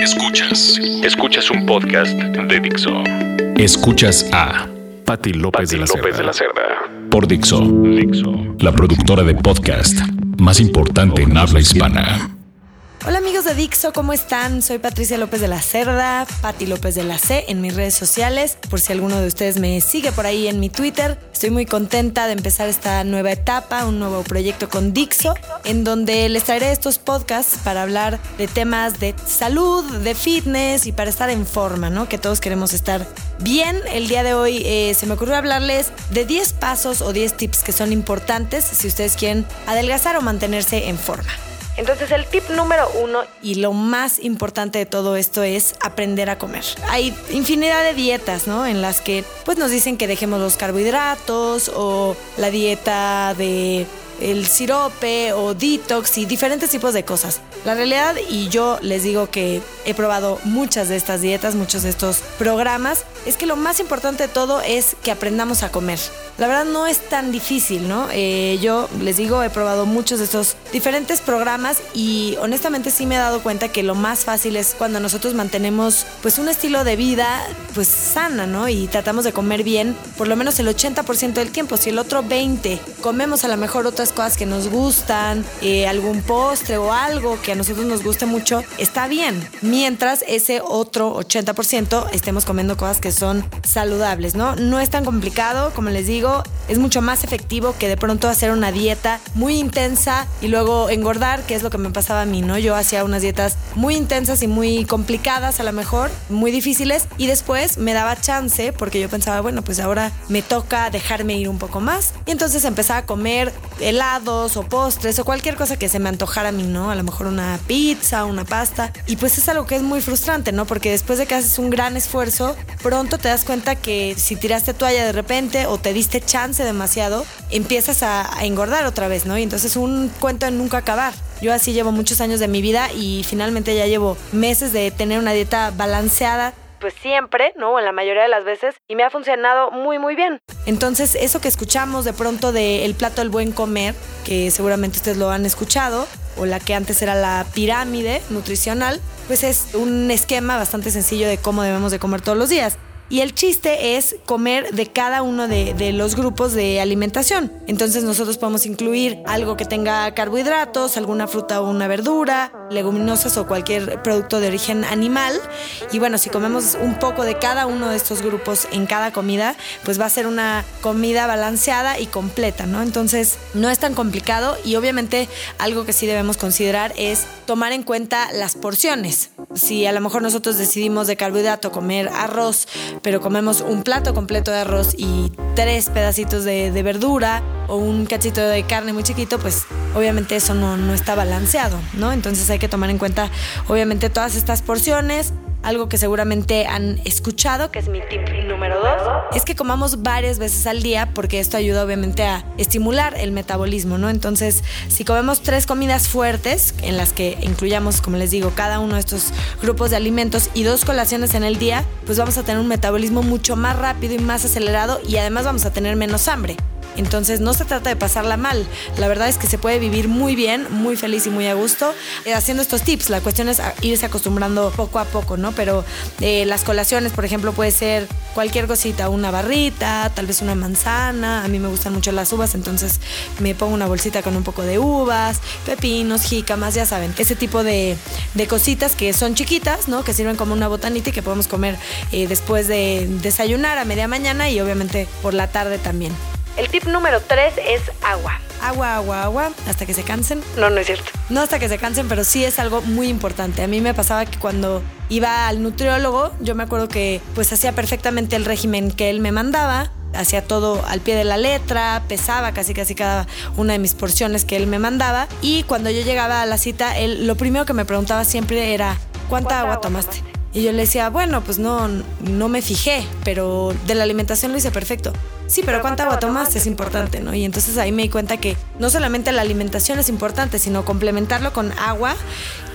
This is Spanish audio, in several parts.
Escuchas. Escuchas un podcast de Dixo. Escuchas a Patti López, de, la López de la Cerda. Por Dixo. Dixo. La productora de podcast más importante en habla hispana. De Dixo, ¿cómo están? Soy Patricia López de la Cerda, Patti López de la C en mis redes sociales, por si alguno de ustedes me sigue por ahí en mi Twitter. Estoy muy contenta de empezar esta nueva etapa, un nuevo proyecto con Dixo, en donde les traeré estos podcasts para hablar de temas de salud, de fitness y para estar en forma, ¿no? Que todos queremos estar bien. El día de hoy eh, se me ocurrió hablarles de 10 pasos o 10 tips que son importantes si ustedes quieren adelgazar o mantenerse en forma. Entonces el tip número uno y lo más importante de todo esto es aprender a comer. Hay infinidad de dietas, ¿no? En las que pues nos dicen que dejemos los carbohidratos o la dieta de el sirope o detox y diferentes tipos de cosas. La realidad, y yo les digo que he probado muchas de estas dietas, muchos de estos programas, es que lo más importante de todo es que aprendamos a comer. La verdad no es tan difícil, ¿no? Eh, yo les digo, he probado muchos de estos diferentes programas y honestamente sí me he dado cuenta que lo más fácil es cuando nosotros mantenemos pues un estilo de vida pues sana, ¿no? Y tratamos de comer bien por lo menos el 80% del tiempo. Si el otro 20 comemos a lo mejor otras cosas que nos gustan, eh, algún postre o algo que a nosotros nos guste mucho, está bien. Mientras ese otro 80% estemos comiendo cosas que son saludables, ¿no? No es tan complicado, como les digo es mucho más efectivo que de pronto hacer una dieta muy intensa y luego engordar, que es lo que me pasaba a mí, ¿no? Yo hacía unas dietas muy intensas y muy complicadas a lo mejor, muy difíciles, y después me daba chance porque yo pensaba, bueno, pues ahora me toca dejarme ir un poco más. Y entonces empezaba a comer helados o postres o cualquier cosa que se me antojara a mí, ¿no? A lo mejor una pizza, una pasta. Y pues es algo que es muy frustrante, ¿no? Porque después de que haces un gran esfuerzo, pronto te das cuenta que si tiraste toalla de repente o te diste chance demasiado, empiezas a, engordar otra vez, ¿no? Y entonces un cuento de nunca acabar. Yo así llevo muchos años de mi vida y finalmente ya llevo meses de tener una dieta balanceada pues siempre, ¿no? En la mayoría de las veces, y me ha funcionado muy, muy bien. Entonces, eso que escuchamos de pronto del plato del buen comer, que seguramente ustedes lo han escuchado, o la que antes era la pirámide nutricional, pues es un esquema bastante sencillo de cómo debemos de comer todos los días. Y el chiste es comer de cada uno de, los grupos de alimentación. Entonces nosotros podemos incluir algo que tenga carbohidratos, alguna fruta o una verdura, leguminosas o cualquier producto de origen animal. Y bueno, si comemos un poco de cada uno de estos grupos en cada comida, pues va a ser una comida balanceada y completa, ¿no? Entonces no es tan complicado y obviamente algo que sí debemos considerar es tomar en cuenta las porciones. Si a lo mejor nosotros decidimos de carbohidrato comer arroz, pero comemos un plato completo de arroz y tres pedacitos de, verdura o un cachito de carne muy chiquito, pues obviamente eso no, no está balanceado, ¿no? Entonces hay que tomar en cuenta obviamente todas estas porciones algo que seguramente han escuchado, que es mi tip número dos, es que comamos varias veces al día porque esto ayuda obviamente a estimular el metabolismo, ¿no? Entonces, si comemos tres comidas fuertes, en las que incluyamos, como les digo, cada uno de estos grupos de alimentos y dos colaciones en el día, pues vamos a tener un metabolismo mucho más rápido y más acelerado y además vamos a tener menos hambre. Entonces no se trata de pasarla mal. La verdad es que se puede vivir muy bien, muy feliz y muy a gusto eh, haciendo estos tips. La cuestión es irse acostumbrando poco a poco, ¿no? Pero eh, las colaciones, por ejemplo, puede ser cualquier cosita, una barrita, tal vez una manzana. A mí me gustan mucho las uvas, entonces me pongo una bolsita con un poco de uvas, pepinos, jícamas, ya saben, ese tipo de, cositas que son chiquitas, ¿no? Que sirven como una botanita y que podemos comer eh, después de desayunar a media mañana y obviamente por la tarde también. El tip número 3 es agua. Agua, agua, agua, hasta que se cansen. No, no es cierto. No hasta que se cansen, pero sí es algo muy importante. A mí me pasaba que cuando iba al nutriólogo, yo me acuerdo que pues hacía perfectamente el régimen que él me mandaba, hacía todo al pie de la letra, pesaba casi casi cada una de mis porciones que él me mandaba y cuando yo llegaba a la cita, él lo primero que me preguntaba siempre era ¿cuánta, agua, tomaste? Y yo le decía, bueno, pues no, no me fijé, pero de la alimentación lo hice perfecto. Sí, pero cuánta agua tomas es importante, ¿no? Y entonces ahí me di cuenta que no solamente la alimentación es importante, sino complementarlo con agua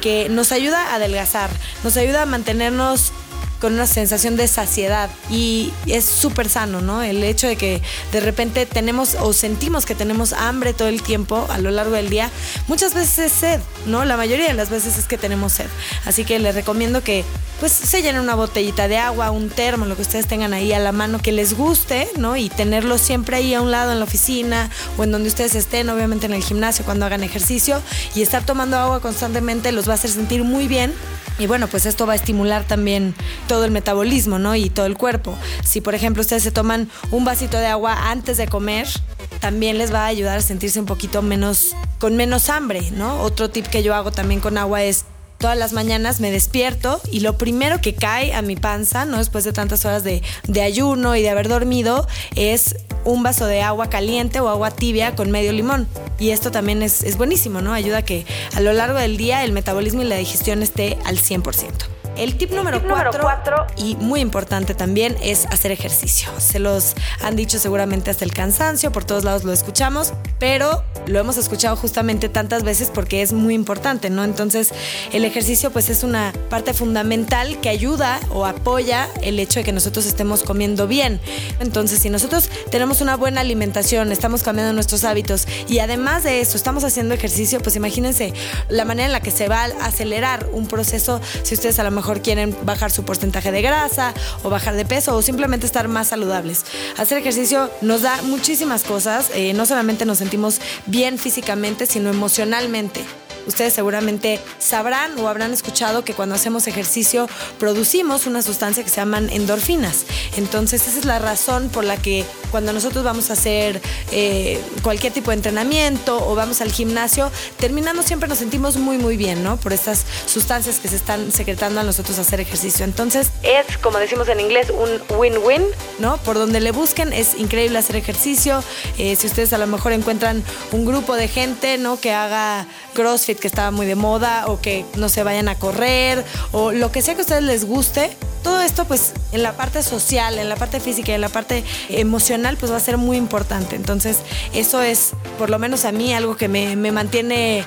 que nos ayuda a adelgazar, nos ayuda a mantenernos con una sensación de saciedad y es súper sano, ¿no? El hecho de que de repente tenemos o sentimos que tenemos hambre todo el tiempo a lo largo del día, muchas veces es sed, ¿no? La mayoría de las veces es que tenemos sed. Así que les recomiendo que pues se llenen una botellita de agua, un termo, lo que ustedes tengan ahí a la mano que les guste, ¿no? Y tenerlo siempre ahí a un lado en la oficina o en donde ustedes estén, obviamente en el gimnasio cuando hagan ejercicio y estar tomando agua constantemente los va a hacer sentir muy bien y bueno, pues esto va a estimular también todo el metabolismo, ¿no? Y todo el cuerpo. Si por ejemplo ustedes se toman un vasito de agua antes de comer, también les va a ayudar a sentirse un poquito menos, con menos hambre, ¿no? Otro tip que yo hago también con agua es todas las mañanas me despierto y lo primero que cae a mi panza, ¿no? Después de tantas horas de, ayuno y de haber dormido, es un vaso de agua caliente o agua tibia con medio limón. Y esto también es, es buenísimo, ¿no? Ayuda a que a lo largo del día el metabolismo y la digestión esté al 100%. El tip número 4 y muy importante también es hacer ejercicio. Se los han dicho seguramente hasta el cansancio, por todos lados lo escuchamos, pero lo hemos escuchado justamente tantas veces porque es muy importante, ¿no? Entonces, el ejercicio pues es una parte fundamental que ayuda o apoya el hecho de que nosotros estemos comiendo bien. Entonces, si nosotros tenemos una buena alimentación, estamos cambiando nuestros hábitos y además de eso estamos haciendo ejercicio, pues imagínense la manera en la que se va a acelerar un proceso si ustedes a lo mejor quieren bajar su porcentaje de grasa o bajar de peso o simplemente estar más saludables. Hacer ejercicio nos da muchísimas cosas, eh, no solamente nos sentimos bien físicamente, sino emocionalmente. Ustedes seguramente sabrán o habrán escuchado que cuando hacemos ejercicio producimos una sustancia que se llaman endorfinas. Entonces esa es la razón por la que cuando nosotros vamos a hacer eh, cualquier tipo de entrenamiento o vamos al gimnasio, terminando siempre nos sentimos muy muy bien, ¿no? Por estas sustancias que se están secretando a nosotros hacer ejercicio. Entonces es, como decimos en inglés, un win-win, ¿no? Por donde le busquen es increíble hacer ejercicio. Eh, si ustedes a lo mejor encuentran un grupo de gente, ¿no? Que haga que estaba muy de moda o que no se vayan a correr o lo que sea que a ustedes les guste. Todo esto pues en la parte social, en la parte física en la parte emocional pues va a ser muy importante. Entonces eso es por lo menos a mí algo que me, me mantiene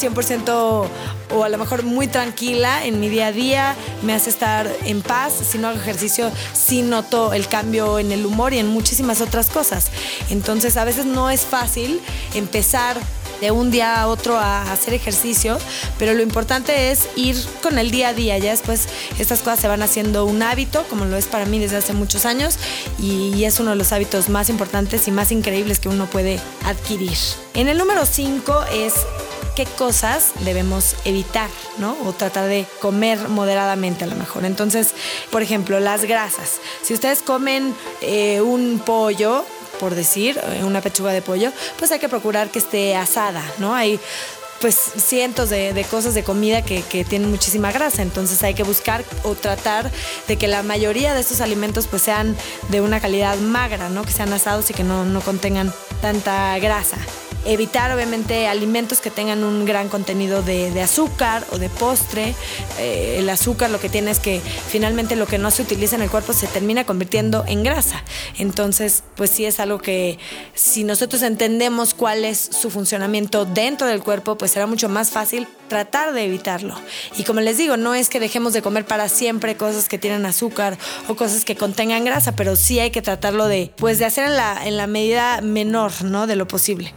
100% o a lo mejor muy tranquila en mi día a día, me hace estar en paz, si no hago ejercicio, sí noto el cambio en el humor y en muchísimas otras cosas. Entonces a veces no es fácil empezar de un día a otro a hacer ejercicio, pero lo importante es ir con el día a día. Ya después estas cosas se van haciendo un hábito, como lo es para mí desde hace muchos años, y es uno de los hábitos más importantes y más increíbles que uno puede adquirir. En el número 5 es qué cosas debemos evitar, ¿no? O tratar de comer moderadamente a lo mejor. Entonces, por ejemplo, las grasas. Si ustedes comen eh, un pollo, por decir, eh, una pechuga de pollo, pues hay que procurar que esté asada, ¿no? Hay pues cientos de, cosas de comida que, tienen muchísima grasa. Entonces hay que buscar o tratar de que la mayoría de estos alimentos pues sean de una calidad magra, ¿no? Que sean asados y que no, no contengan tanta grasa evitar obviamente alimentos que tengan un gran contenido de, azúcar o de postre. Eh, el azúcar lo que tiene es que finalmente lo que no se utiliza en el cuerpo se termina convirtiendo en grasa. Entonces, pues sí es algo que si nosotros entendemos cuál es su funcionamiento dentro del cuerpo, pues será mucho más fácil tratar de evitarlo. Y como les digo, no es que dejemos de comer para siempre cosas que tienen azúcar o cosas que contengan grasa, pero sí hay que tratarlo de, pues de hacer en la, en la medida menor, ¿no? De lo posible.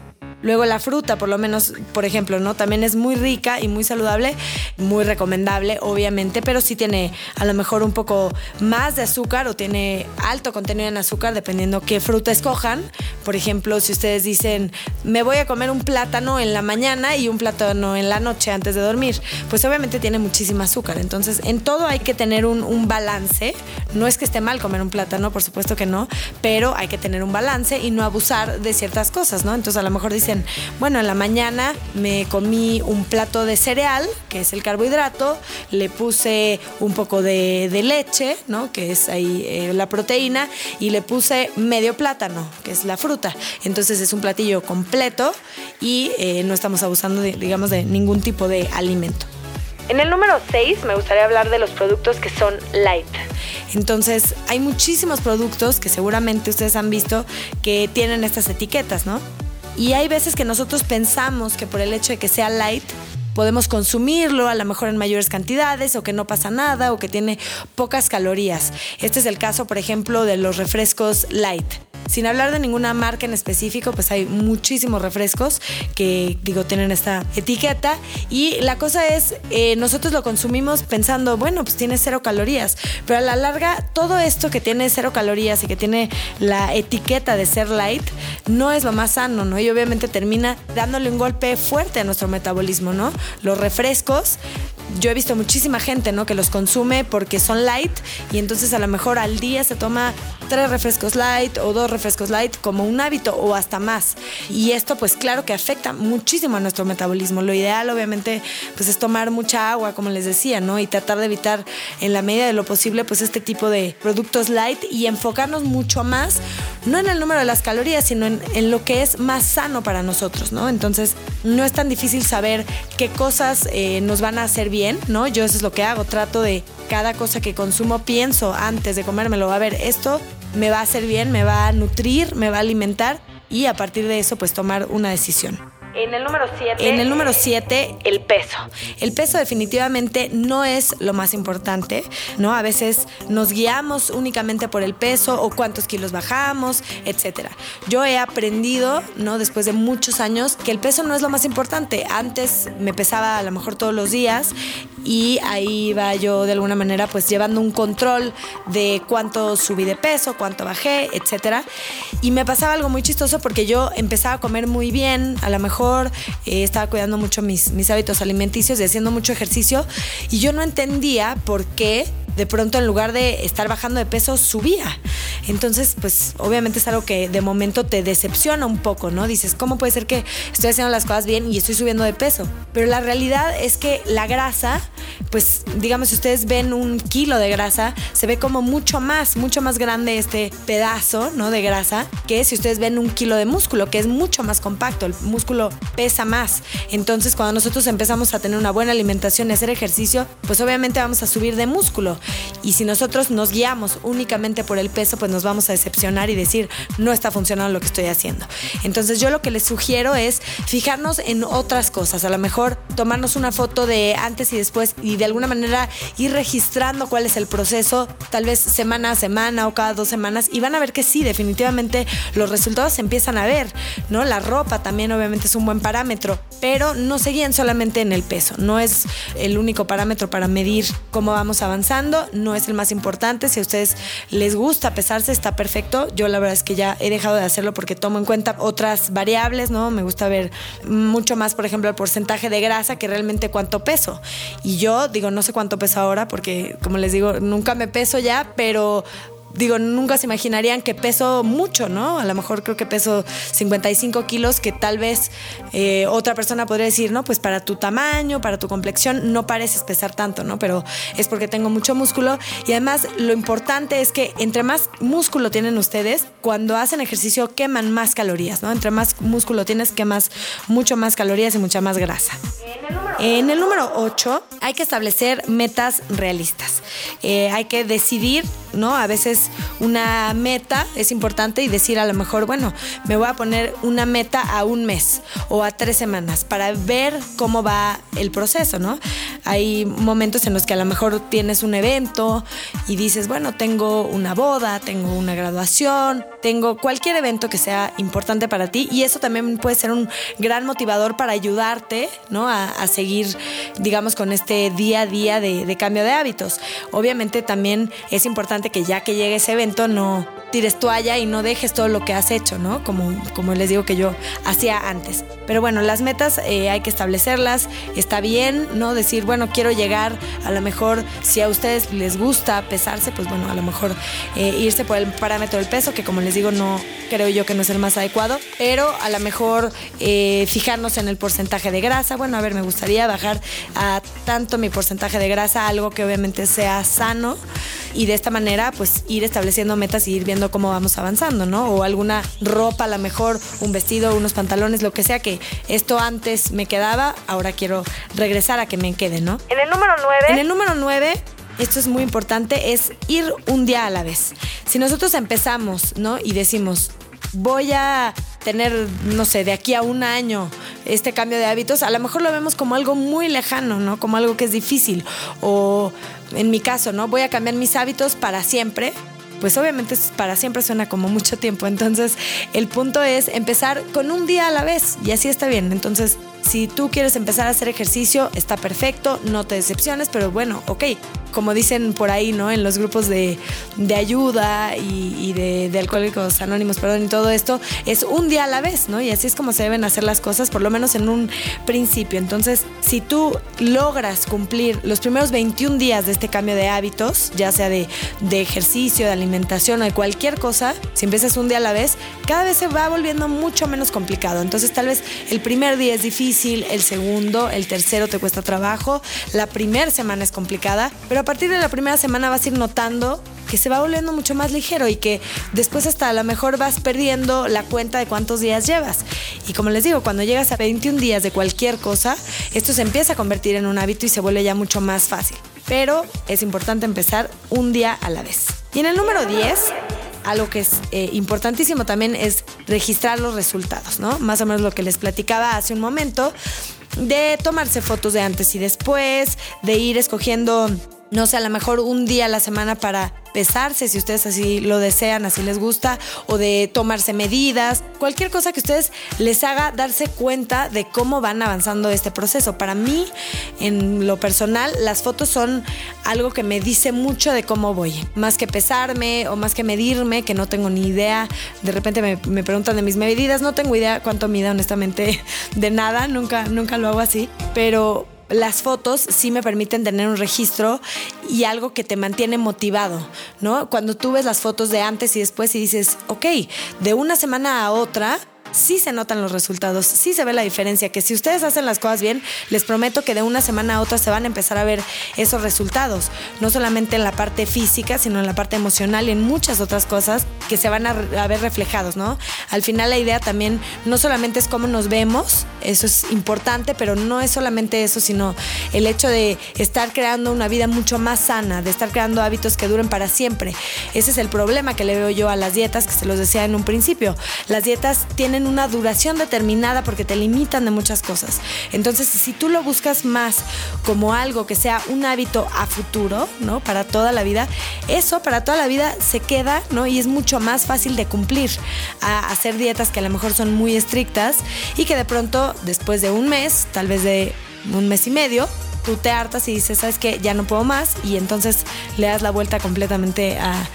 Luego la fruta, por lo menos, por ejemplo, ¿no? También es muy rica y muy saludable, muy recomendable, obviamente, pero sí tiene a lo mejor un poco más de azúcar o tiene alto contenido en azúcar, dependiendo qué fruta escojan. Por ejemplo, si ustedes dicen, me voy a comer un plátano en la mañana y un plátano en la noche antes de dormir, pues obviamente tiene muchísima azúcar. Entonces, en todo hay que tener un, un balance. No es que esté mal comer un plátano, por supuesto que no, pero hay que tener un balance y no abusar de ciertas cosas, ¿no? Entonces, a lo mejor dicen, bueno, en la mañana me comí un plato de cereal, que es el carbohidrato, le puse un poco de, leche, ¿no? Que es ahí eh, la proteína, y le puse medio plátano, que es la fruta. Entonces es un platillo completo y eh, no estamos abusando, de, digamos, de ningún tipo de alimento. En el número 6 me gustaría hablar de los productos que son light. Entonces, hay muchísimos productos que seguramente ustedes han visto que tienen estas etiquetas, ¿no? Y hay veces que nosotros pensamos que por el hecho de que sea light, podemos consumirlo a lo mejor en mayores cantidades o que no pasa nada o que tiene pocas calorías. Este es el caso, por ejemplo, de los refrescos light. Sin hablar de ninguna marca en específico, pues hay muchísimos refrescos que, digo, tienen esta etiqueta. Y la cosa es, eh, nosotros lo consumimos pensando, bueno, pues tiene cero calorías. Pero a la larga, todo esto que tiene cero calorías y que tiene la etiqueta de ser light, no es lo más sano, ¿no? Y obviamente termina dándole un golpe fuerte a nuestro metabolismo, ¿no? Los refrescos yo he visto muchísima gente, ¿no? Que los consume porque son light y entonces a lo mejor al día se toma tres refrescos light o dos refrescos light como un hábito o hasta más. Y esto pues claro que afecta muchísimo a nuestro metabolismo. Lo ideal obviamente pues es tomar mucha agua, como les decía, ¿no? Y tratar de evitar en la medida de lo posible pues este tipo de productos light y enfocarnos mucho más, no en el número de las calorías, sino en, lo que es más sano para nosotros, ¿no? Entonces no es tan difícil saber qué cosas eh, nos van a hacer bien, ¿no? Yo eso es lo que hago, trato de cada cosa que consumo pienso antes de comérmelo, a ver, esto me va a hacer bien, me va a nutrir, me va a alimentar y a partir de eso pues tomar una decisión. En el número 7. En el número 7, el peso. El peso definitivamente no es lo más importante, ¿no? A veces nos guiamos únicamente por el peso o cuántos kilos bajamos, etcétera. Yo he aprendido, ¿no? Después de muchos años, que el peso no es lo más importante. Antes me pesaba a lo mejor todos los días y ahí iba yo de alguna manera pues llevando un control de cuánto subí de peso, cuánto bajé, etcétera. Y me pasaba algo muy chistoso porque yo empezaba a comer muy bien, a lo mejor eh, estaba cuidando mucho mis, mis hábitos alimenticios y haciendo mucho ejercicio y yo no entendía por qué de pronto en lugar de estar bajando de peso, subía. Entonces, pues obviamente es algo que de momento te decepciona un poco, ¿no? Dices, ¿cómo puede ser que estoy haciendo las cosas bien y estoy subiendo de peso? Pero la realidad es que la grasa, pues digamos, si ustedes ven un kilo de grasa, se ve como mucho más, mucho más grande este pedazo, ¿no? De grasa, que si ustedes ven un kilo de músculo, que es mucho más compacto, el músculo pesa más. Entonces, cuando nosotros empezamos a tener una buena alimentación y hacer ejercicio, pues obviamente vamos a subir de músculo. Y si nosotros nos guiamos únicamente por el peso, pues nos vamos a decepcionar y decir, no está funcionando lo que estoy haciendo. Entonces yo lo que les sugiero es fijarnos en otras cosas, a lo mejor tomarnos una foto de antes y después y de alguna manera ir registrando cuál es el proceso, tal vez semana a semana o cada dos semanas, y van a ver que sí, definitivamente los resultados se empiezan a ver, ¿no? La ropa también obviamente es un buen parámetro, pero no se guían solamente en el peso, no es el único parámetro para medir cómo vamos avanzando no es el más importante. Si a ustedes les gusta pesarse, está perfecto. Yo la verdad es que ya he dejado de hacerlo porque tomo en cuenta otras variables, ¿no? Me gusta ver mucho más, por ejemplo, el porcentaje de grasa que realmente cuánto peso. Y yo digo, no sé cuánto peso ahora porque, como les digo, nunca me peso ya, pero digo, nunca se imaginarían que peso mucho, ¿no? A lo mejor creo que peso 55 kilos, que tal vez eh, otra persona podría decir, no, pues para tu tamaño, para tu complexión, no pareces pesar tanto, ¿no? Pero es porque tengo mucho músculo y además lo importante es que entre más músculo tienen ustedes, cuando hacen ejercicio queman más calorías, ¿no? Entre más músculo tienes, quemas mucho más calorías y mucha más grasa. En el número 8 hay que establecer metas realistas. Eh, hay que decidir, ¿no? A veces una meta es importante y decir a lo mejor, bueno, me voy a poner una meta a un mes o a tres semanas para ver cómo va el proceso, ¿no? Hay momentos en los que a lo mejor tienes un evento y dices, bueno, tengo una boda, tengo una graduación, tengo cualquier evento que sea importante para ti y eso también puede ser un gran motivador para ayudarte, ¿no? A, seguir, digamos, con este día a día de, de cambio de hábitos. Obviamente también es importante que ya que llegue ese evento no tires toalla y no dejes todo lo que has hecho, ¿no? Como, como les digo que yo hacía antes. Pero bueno, las metas eh, hay que establecerlas, está bien, ¿no? Decir, bueno, quiero llegar, a lo mejor si a ustedes les gusta pesarse, pues bueno, a lo mejor eh, irse por el parámetro del peso, que como les digo, no creo yo que no es el más adecuado, pero a lo mejor eh, fijarnos en el porcentaje de grasa, bueno, a ver, me gustaría bajar a tanto mi porcentaje de grasa, algo que obviamente sea sano y de esta manera pues ir estableciendo metas y ir viendo cómo vamos avanzando, ¿no? O alguna ropa, a lo mejor un vestido, unos pantalones, lo que sea que esto antes me quedaba, ahora quiero regresar a que me quede, ¿no? En el número 9. En el número 9 esto es muy importante, es ir un día a la vez. Si nosotros empezamos, ¿no? Y decimos, voy a tener, no sé, de aquí a un año este cambio de hábitos, a lo mejor lo vemos como algo muy lejano, ¿no? Como algo que es difícil. O en mi caso, ¿no? Voy a cambiar mis hábitos para siempre pues obviamente para siempre suena como mucho tiempo. Entonces, el punto es empezar con un día a la vez y así está bien. Entonces, si tú quieres empezar a hacer ejercicio, está perfecto, no te decepciones, pero bueno, ok, como dicen por ahí, ¿no? En los grupos de, ayuda y, de, de, alcohólicos anónimos, perdón, y todo esto, es un día a la vez, ¿no? Y así es como se deben hacer las cosas, por lo menos en un principio. Entonces, si tú logras cumplir los primeros 21 días de este cambio de hábitos, ya sea de, de ejercicio, de alimentación o de cualquier cosa, si empiezas un día a la vez, cada vez se va volviendo mucho menos complicado. Entonces, tal vez el primer día es difícil, el segundo, el tercero te cuesta trabajo, la primera semana es complicada, pero a partir de la primera semana vas a ir notando que se va volviendo mucho más ligero y que después hasta a lo mejor vas perdiendo la cuenta de cuántos días llevas. Y como les digo, cuando llegas a 21 días de cualquier cosa, esto se empieza a convertir en un hábito y se vuelve ya mucho más fácil. Pero es importante empezar un día a la vez. Y en el número 10, algo que es eh, importantísimo también es registrar los resultados, ¿no? Más o menos lo que les platicaba hace un momento, de tomarse fotos de antes y después, de ir escogiendo no sé, a lo mejor un día a la semana para pesarse, si ustedes así lo desean, así les gusta, o de tomarse medidas, cualquier cosa que ustedes les haga darse cuenta de cómo van avanzando este proceso. Para mí, en lo personal, las fotos son algo que me dice mucho de cómo voy, más que pesarme o más que medirme, que no tengo ni idea. De repente me, me preguntan de mis medidas, no tengo idea cuánto mida honestamente de nada, nunca, nunca lo hago así, pero las fotos sí me permiten tener un registro y algo que te mantiene motivado, ¿no? Cuando tú ves las fotos de antes y después y dices, ok, de una semana a otra, sí se notan los resultados, sí se ve la diferencia, que si ustedes hacen las cosas bien, les prometo que de una semana a otra se van a empezar a ver esos resultados, no solamente en la parte física, sino en la parte emocional y en muchas otras cosas que se van a, ver reflejados, ¿no? Al final la idea también no solamente es cómo nos vemos, eso es importante, pero no es solamente eso, sino el hecho de estar creando una vida mucho más sana, de estar creando hábitos que duren para siempre. Ese es el problema que le veo yo a las dietas, que se los decía en un principio. Las dietas tienen una duración determinada porque te limitan de muchas cosas. Entonces, si tú lo buscas más como algo que sea un hábito a futuro, ¿no? Para toda la vida, eso para toda la vida se queda, ¿no? Y es mucho más fácil de cumplir a hacer dietas que a lo mejor son muy estrictas y que de pronto, después de un mes, tal vez de un mes y medio, tú te hartas y dices, ¿sabes qué? Ya no puedo más y entonces le das la vuelta completamente a,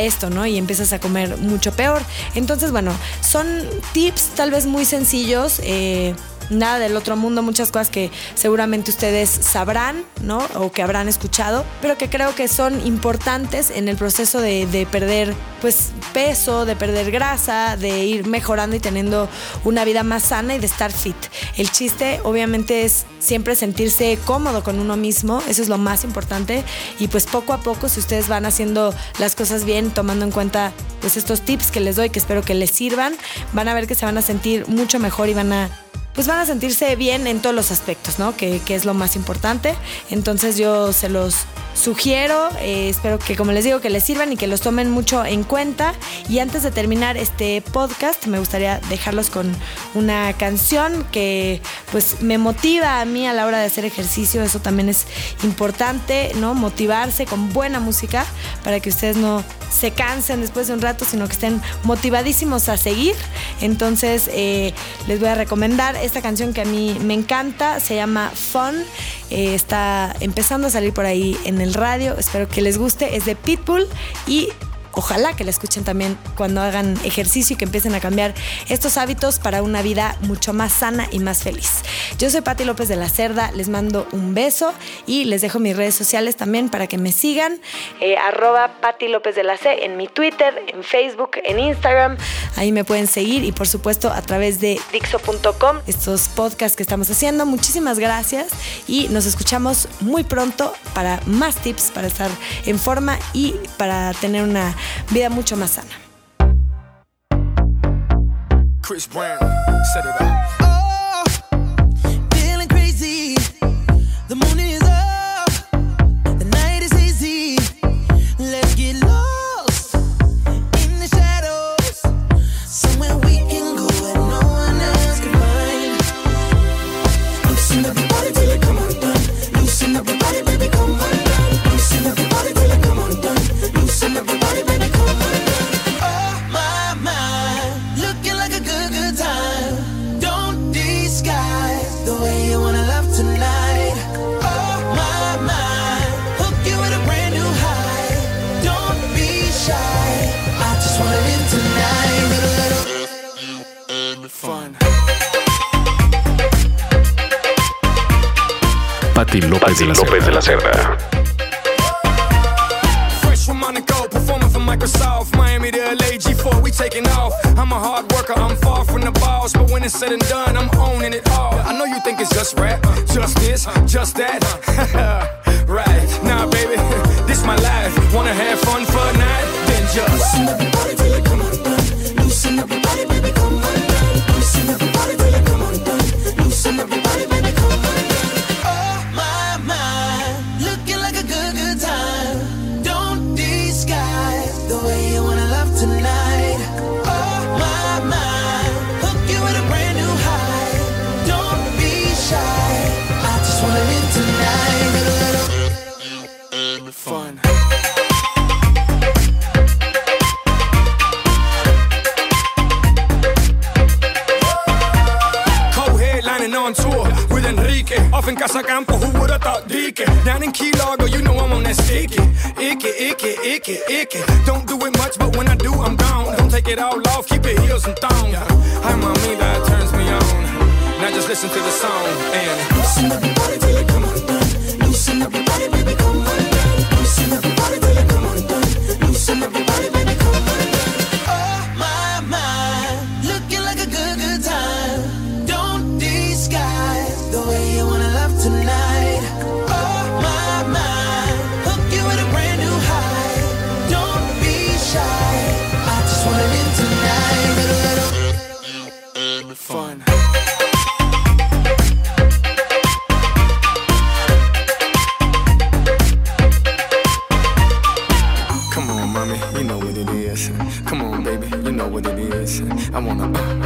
esto, ¿no? Y empiezas a comer mucho peor. Entonces, bueno, son tips tal vez muy sencillos. Eh, nada del otro mundo, muchas cosas que seguramente ustedes sabrán, ¿no? O que habrán escuchado, pero que creo que son importantes en el proceso de, de perder, pues, peso, de perder grasa, de ir mejorando y teniendo una vida más sana y de estar fit. El chiste, obviamente, es siempre sentirse cómodo con uno mismo, eso es lo más importante, y pues poco a poco, si ustedes van haciendo las cosas bien, tomando en cuenta pues estos tips que les doy, que espero que les sirvan, van a ver que se van a sentir mucho mejor y van a pues van a sentirse bien en todos los aspectos, ¿no? Que, que es lo más importante. Entonces yo se los sugiero, eh, espero que como les digo que les sirvan y que los tomen mucho en cuenta. Y antes de terminar este podcast me gustaría dejarlos con una canción que pues me motiva a mí a la hora de hacer ejercicio, eso también es importante, ¿no? Motivarse con buena música para que ustedes no se cansen después de un rato, sino que estén motivadísimos a seguir. Entonces eh, les voy a recomendar esta canción que a mí me encanta, se llama Fun, eh, está empezando a salir por ahí en el radio, espero que les guste, es de Pitbull y Ojalá que la escuchen también cuando hagan ejercicio y que empiecen a cambiar estos hábitos para una vida mucho más sana y más feliz. Yo soy Patti López de la Cerda, les mando un beso y les dejo mis redes sociales también para que me sigan. Eh, arroba Patti López de la C en mi Twitter, en Facebook, en Instagram. Ahí me pueden seguir y por supuesto a través de Dixo.com, estos podcasts que estamos haciendo. Muchísimas gracias y nos escuchamos muy pronto para más tips para estar en forma y para tener una vida mucho más sana. Chris Brown, set it up. Patti López, de, la López de la Cerda. Microsoft, Miami to LA, G4, we taking off. I'm a hard worker, I'm far from the boss, but when it's said and done, I'm owning it all. I know you think it's just rap, just this, just that. right, now nah, baby, this my life. Wanna have fun for a night? Then just listen to the song and loosen up your body till it come undone. Loosen up your body,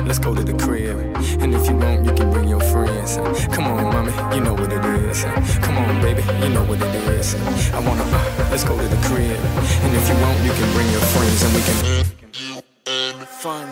let's go to the crib. And if you want, you can bring your friends. Come on, mommy, you know what it is. Come on, baby, you know what it is. I wanna, uh, let's go to the crib. And if you want, you can bring your friends and we can. Fun.